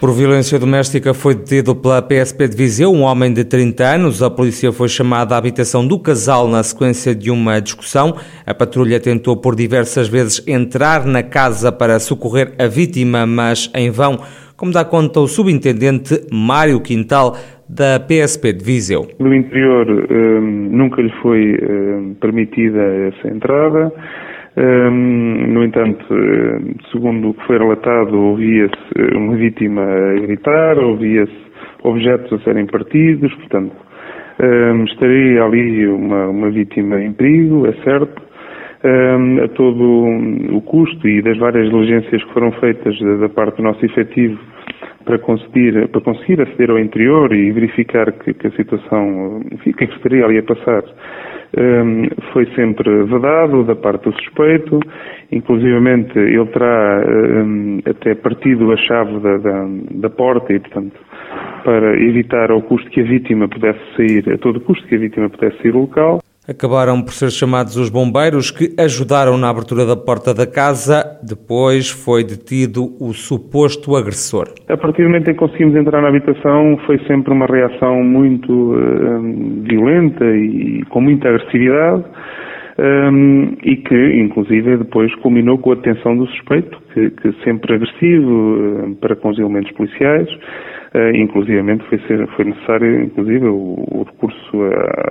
Por violência doméstica foi detido pela PSP de Viseu um homem de 30 anos. A polícia foi chamada à habitação do casal na sequência de uma discussão. A patrulha tentou por diversas vezes entrar na casa para socorrer a vítima, mas em vão, como dá conta o subintendente Mário Quintal da PSP de Viseu. No interior hum, nunca lhe foi hum, permitida essa entrada. No entanto, segundo o que foi relatado, ouvia-se uma vítima a gritar, ouvia-se objetos a serem partidos, portanto, estaria ali uma, uma vítima em perigo, é certo, a todo o custo e das várias diligências que foram feitas da parte do nosso efetivo para conseguir, para conseguir aceder ao interior e verificar que, que a situação, enfim, que estaria ali a passar, um, foi sempre vedado da parte do suspeito, inclusivamente ele terá até partido a chave da, da, da, porta e, portanto, para evitar ao custo que a vítima pudesse sair, a todo custo que a vítima pudesse sair do local. Acabaram por ser chamados os bombeiros que ajudaram na abertura da porta da casa. Depois foi detido o suposto agressor. A partir do momento em que conseguimos entrar na habitação, foi sempre uma reação muito uh, violenta e com muita agressividade. Um, e que, inclusive, depois culminou com a detenção do suspeito, que, que sempre agressivo para com os elementos policiais, uh, foi, ser, foi necessário, inclusive, o, o, recurso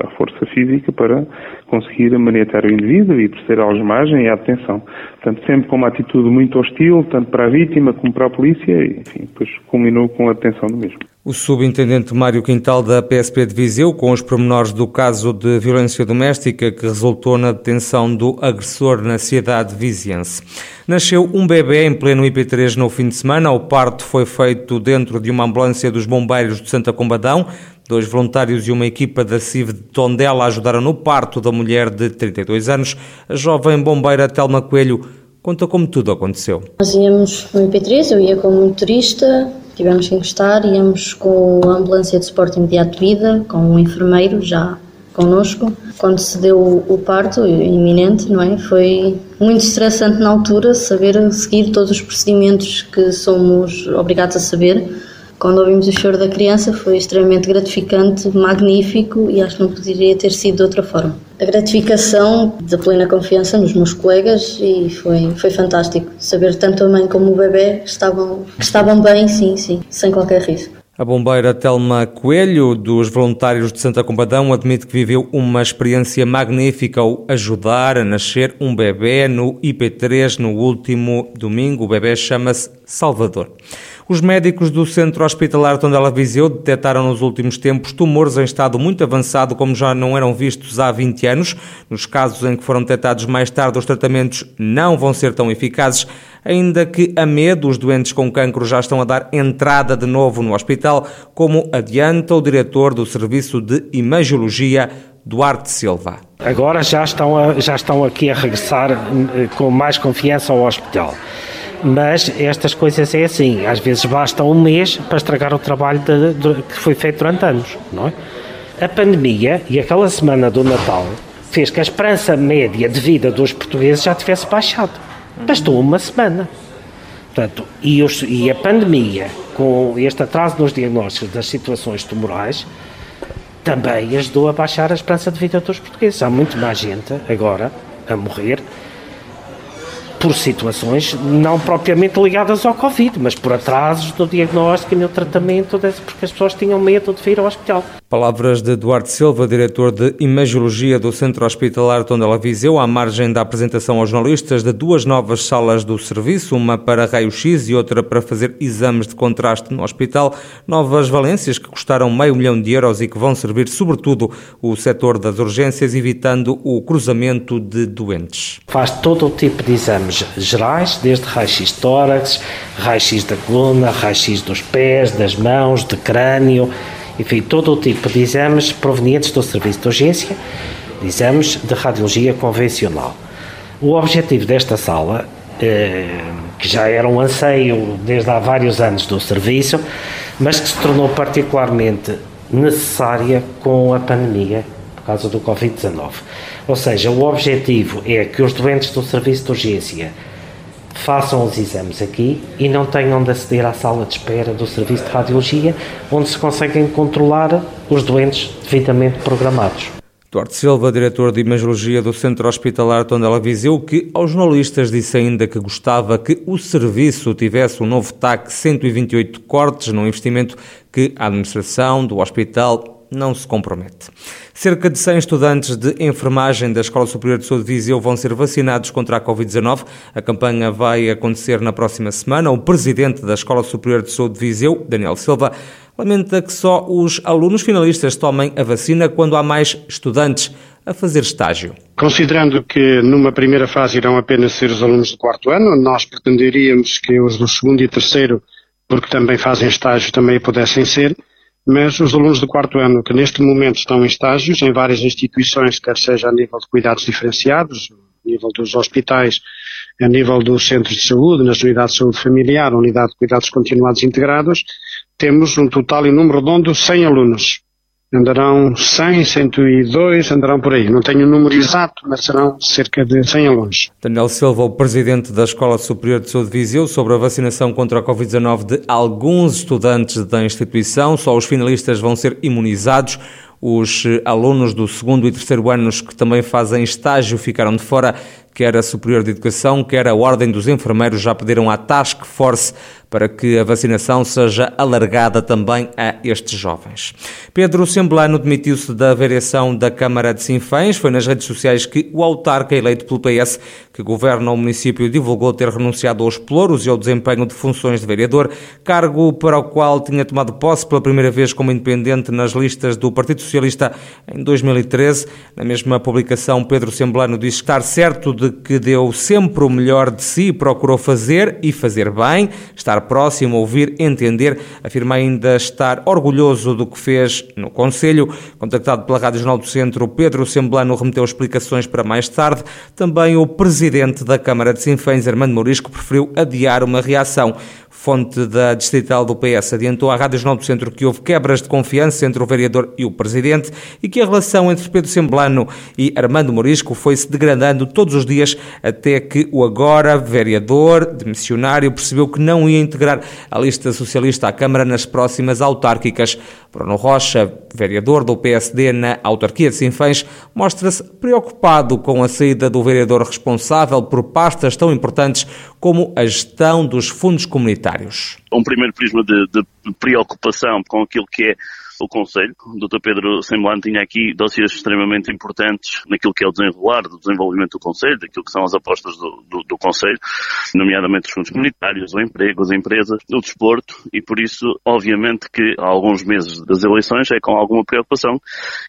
à força física para conseguir maniatar o indivíduo e proceder à algemagem e à detenção. Portanto, sempre com uma atitude muito hostil, tanto para a vítima como para a polícia, e, enfim, depois culminou com a detenção do mesmo. O subintendente Mário Quintal da PSP de Viseu, com os pormenores do caso de violência doméstica que resultou na detenção do agressor na cidade viziense. Nasceu um bebê em pleno IP3 no fim de semana. O parto foi feito dentro de uma ambulância dos bombeiros de Santa Combadão. Dois voluntários e uma equipa da CIV de Tondela ajudaram no parto da mulher de 32 anos. A jovem bombeira Telma Coelho conta como tudo aconteceu. Nós íamos no IP3, eu ia como motorista, tivemos que encostar, íamos com a ambulância de suporte imediato de vida, com um enfermeiro já connosco. Quando se deu o parto iminente, não é? Foi muito estressante na altura saber seguir todos os procedimentos que somos obrigados a saber. Quando ouvimos o choro da criança foi extremamente gratificante, magnífico e acho que não poderia ter sido de outra forma. A gratificação da plena confiança nos meus colegas e foi, foi fantástico saber tanto a mãe como o bebê estavam, estavam bem, sim, sim, sem qualquer risco. A bombeira Telma Coelho, dos voluntários de Santa Combadão, admite que viveu uma experiência magnífica ao ajudar a nascer um bebê no IP3 no último domingo. O bebê chama-se Salvador. Os médicos do Centro Hospitalar Tondela Viseu detectaram nos últimos tempos tumores em estado muito avançado, como já não eram vistos há 20 anos. Nos casos em que foram detectados mais tarde, os tratamentos não vão ser tão eficazes, ainda que a medo os doentes com cancro já estão a dar entrada de novo no hospital, como adianta o diretor do Serviço de Imagiologia, Duarte Silva. Agora já estão, a, já estão aqui a regressar eh, com mais confiança ao hospital. Mas estas coisas é assim, às vezes basta um mês para estragar o trabalho de, de, que foi feito durante anos, não é? A pandemia e aquela semana do Natal fez que a esperança média de vida dos portugueses já tivesse baixado. Bastou uma semana. Portanto, e, os, e a pandemia, com este atraso nos diagnósticos das situações tumorais, também ajudou a baixar a esperança de vida dos portugueses. Há muito mais gente agora a morrer por situações não propriamente ligadas ao Covid, mas por atrasos no diagnóstico e no tratamento, porque as pessoas tinham medo de vir ao hospital. Palavras de Eduardo Silva, diretor de Imagiologia do Centro Hospitalar Tondela Viseu, à margem da apresentação aos jornalistas de duas novas salas do serviço, uma para raio-x e outra para fazer exames de contraste no hospital. Novas valências que custaram meio milhão de euros e que vão servir sobretudo o setor das urgências, evitando o cruzamento de doentes. Faz todo o tipo de exames gerais, desde raio-x tórax, raio-x da coluna, raio-x dos pés, das mãos, de crânio, enfim, todo o tipo de exames provenientes do serviço de urgência, exames de radiologia convencional. O objetivo desta sala, eh, que já era um anseio desde há vários anos do serviço, mas que se tornou particularmente necessária com a pandemia causa do Covid-19. Ou seja, o objetivo é que os doentes do serviço de urgência façam os exames aqui e não tenham de aceder à sala de espera do serviço de radiologia, onde se conseguem controlar os doentes devidamente programados. Duarte Silva, diretor de Imagiologia do Centro Hospitalar Tondela Viseu, que aos jornalistas disse ainda que gostava que o serviço tivesse um novo TAC 128 cortes no investimento que a administração do hospital não se compromete. Cerca de 100 estudantes de enfermagem da Escola Superior de Saúde de Viseu vão ser vacinados contra a Covid-19. A campanha vai acontecer na próxima semana. O presidente da Escola Superior de Saúde de Viseu, Daniel Silva, lamenta que só os alunos finalistas tomem a vacina quando há mais estudantes a fazer estágio. Considerando que numa primeira fase irão apenas ser os alunos do quarto ano, nós pretenderíamos que os do segundo e terceiro, porque também fazem estágio, também pudessem ser, mas os alunos do quarto ano que neste momento estão em estágios em várias instituições, quer seja a nível de cuidados diferenciados, a nível dos hospitais, a nível dos centros de saúde, nas unidades de saúde familiar, unidade de cuidados continuados integrados, temos um total em número de 100 alunos. Andarão 100, 102, andarão por aí. Não tenho o número exato, mas serão cerca de 100 alunos. Daniel Silva, o presidente da Escola Superior de Saúde de Viseu, sobre a vacinação contra a Covid-19 de alguns estudantes da instituição. Só os finalistas vão ser imunizados. Os alunos do segundo e terceiro anos que também fazem estágio ficaram de fora quer a Superior de Educação, quer a Ordem dos Enfermeiros já pediram à Task Force para que a vacinação seja alargada também a estes jovens. Pedro Semblano demitiu-se da variação da Câmara de Sinfãs. Foi nas redes sociais que o autarca eleito pelo PS, que governa o município, divulgou ter renunciado aos pluros e ao desempenho de funções de vereador, cargo para o qual tinha tomado posse pela primeira vez como independente nas listas do Partido Socialista em 2013. Na mesma publicação, Pedro Semblano diz estar certo de que deu sempre o melhor de si, procurou fazer e fazer bem, estar próximo, ouvir, entender. Afirma ainda estar orgulhoso do que fez no Conselho. Contactado pela Rádio Jornal do Centro, Pedro Semblano remeteu explicações para mais tarde. Também o presidente da Câmara de Sinfãs, Armando Morisco, preferiu adiar uma reação fonte da distrital do PS, adiantou à Rádio Jornal do Centro que houve quebras de confiança entre o vereador e o presidente e que a relação entre Pedro Semblano e Armando Morisco foi-se degradando todos os dias até que o agora vereador, demissionário, percebeu que não ia integrar a lista socialista à Câmara nas próximas autárquicas. Bruno Rocha, vereador do PSD na autarquia de Sinfãs, mostra-se preocupado com a saída do vereador responsável por pastas tão importantes como a gestão dos fundos comunitários. Um primeiro prisma de, de preocupação com aquilo que é o Conselho. O Dr. Pedro Semblante tinha aqui dossiês extremamente importantes naquilo que é o desenrolar do desenvolvimento do Conselho, daquilo que são as apostas do, do, do Conselho, nomeadamente os fundos comunitários, o emprego, as empresas, o desporto, e por isso, obviamente que há alguns meses das eleições é com alguma preocupação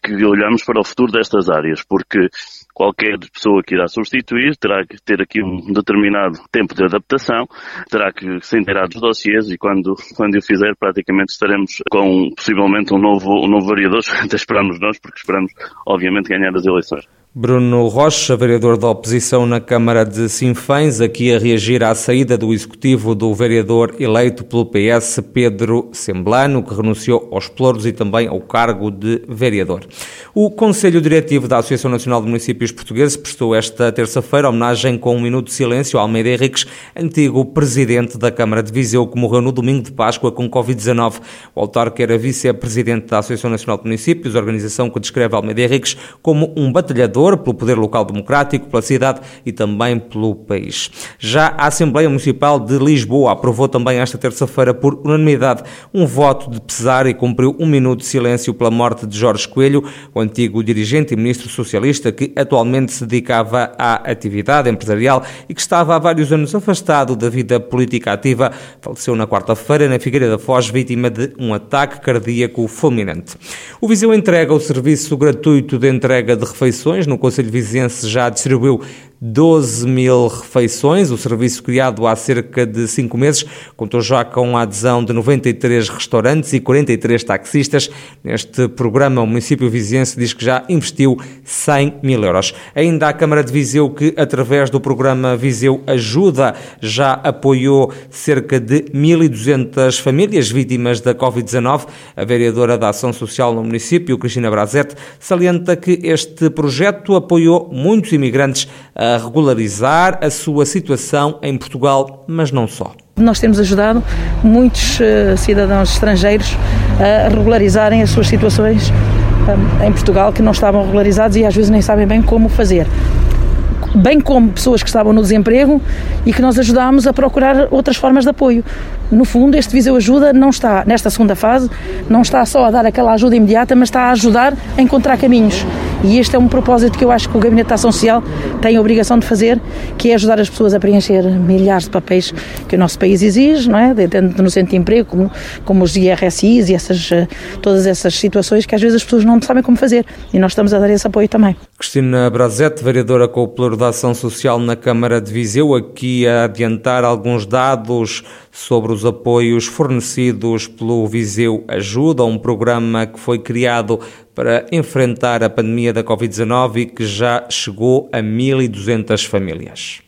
que olhamos para o futuro destas áreas, porque qualquer pessoa que irá substituir terá que ter aqui um determinado tempo de adaptação, terá que se inteirar dos dossiês e quando, quando o fizer praticamente estaremos com possivelmente um novo, um novo variador, até esperamos nós, porque esperamos obviamente ganhar as eleições. Bruno Rocha, vereador da oposição na Câmara de Sinfãs, aqui a reagir à saída do executivo do vereador eleito pelo PS, Pedro Semblano, que renunciou aos pluros e também ao cargo de vereador. O Conselho Diretivo da Associação Nacional de Municípios Portugueses prestou esta terça-feira homenagem com um minuto de silêncio a Almeida Henriques, antigo presidente da Câmara de Viseu, que morreu no domingo de Páscoa com Covid-19. O autarca era vice-presidente da Associação Nacional de Municípios, organização que descreve Almeida Henriques como um batalhador pelo poder local democrático, pela cidade e também pelo país. Já a Assembleia Municipal de Lisboa aprovou também esta terça-feira por unanimidade um voto de pesar e cumpriu um minuto de silêncio pela morte de Jorge Coelho, o antigo dirigente e ministro socialista que atualmente se dedicava à atividade empresarial e que estava há vários anos afastado da vida política ativa. Faleceu na quarta-feira na Figueira da Foz, vítima de um ataque cardíaco fulminante. O Viseu entrega o serviço gratuito de entrega de refeições no Conselho Vizense já distribuiu 12 mil refeições. O serviço criado há cerca de cinco meses contou já com a adesão de 93 restaurantes e 43 taxistas. Neste programa, o município viziense diz que já investiu 100 mil euros. Ainda a Câmara de Viseu, que através do programa Viseu Ajuda, já apoiou cerca de 1.200 famílias vítimas da Covid-19. A vereadora da Ação Social no município, Cristina Brazete, salienta que este projeto apoiou muitos imigrantes a regularizar a sua situação em Portugal, mas não só. Nós temos ajudado muitos uh, cidadãos estrangeiros a regularizarem as suas situações um, em Portugal que não estavam regularizados e às vezes nem sabem bem como fazer bem como pessoas que estavam no desemprego e que nós ajudámos a procurar outras formas de apoio. No fundo, este Viseu Ajuda não está, nesta segunda fase, não está só a dar aquela ajuda imediata, mas está a ajudar a encontrar caminhos. E este é um propósito que eu acho que o Gabinete de Ação Social tem a obrigação de fazer, que é ajudar as pessoas a preencher milhares de papéis que o nosso país exige, não é? Dentro no centro de emprego, como, como os IRSIs e essas, eh, todas essas situações que às vezes as pessoas não sabem como fazer. E nós estamos a dar esse apoio também. Cristina Brazete, vereadora com o Pluro da Ação Social na Câmara de Viseu, aqui a adiantar alguns dados sobre os apoios fornecidos pelo Viseu Ajuda, um programa que foi criado para enfrentar a pandemia da Covid-19 e que já chegou a 1.200 famílias.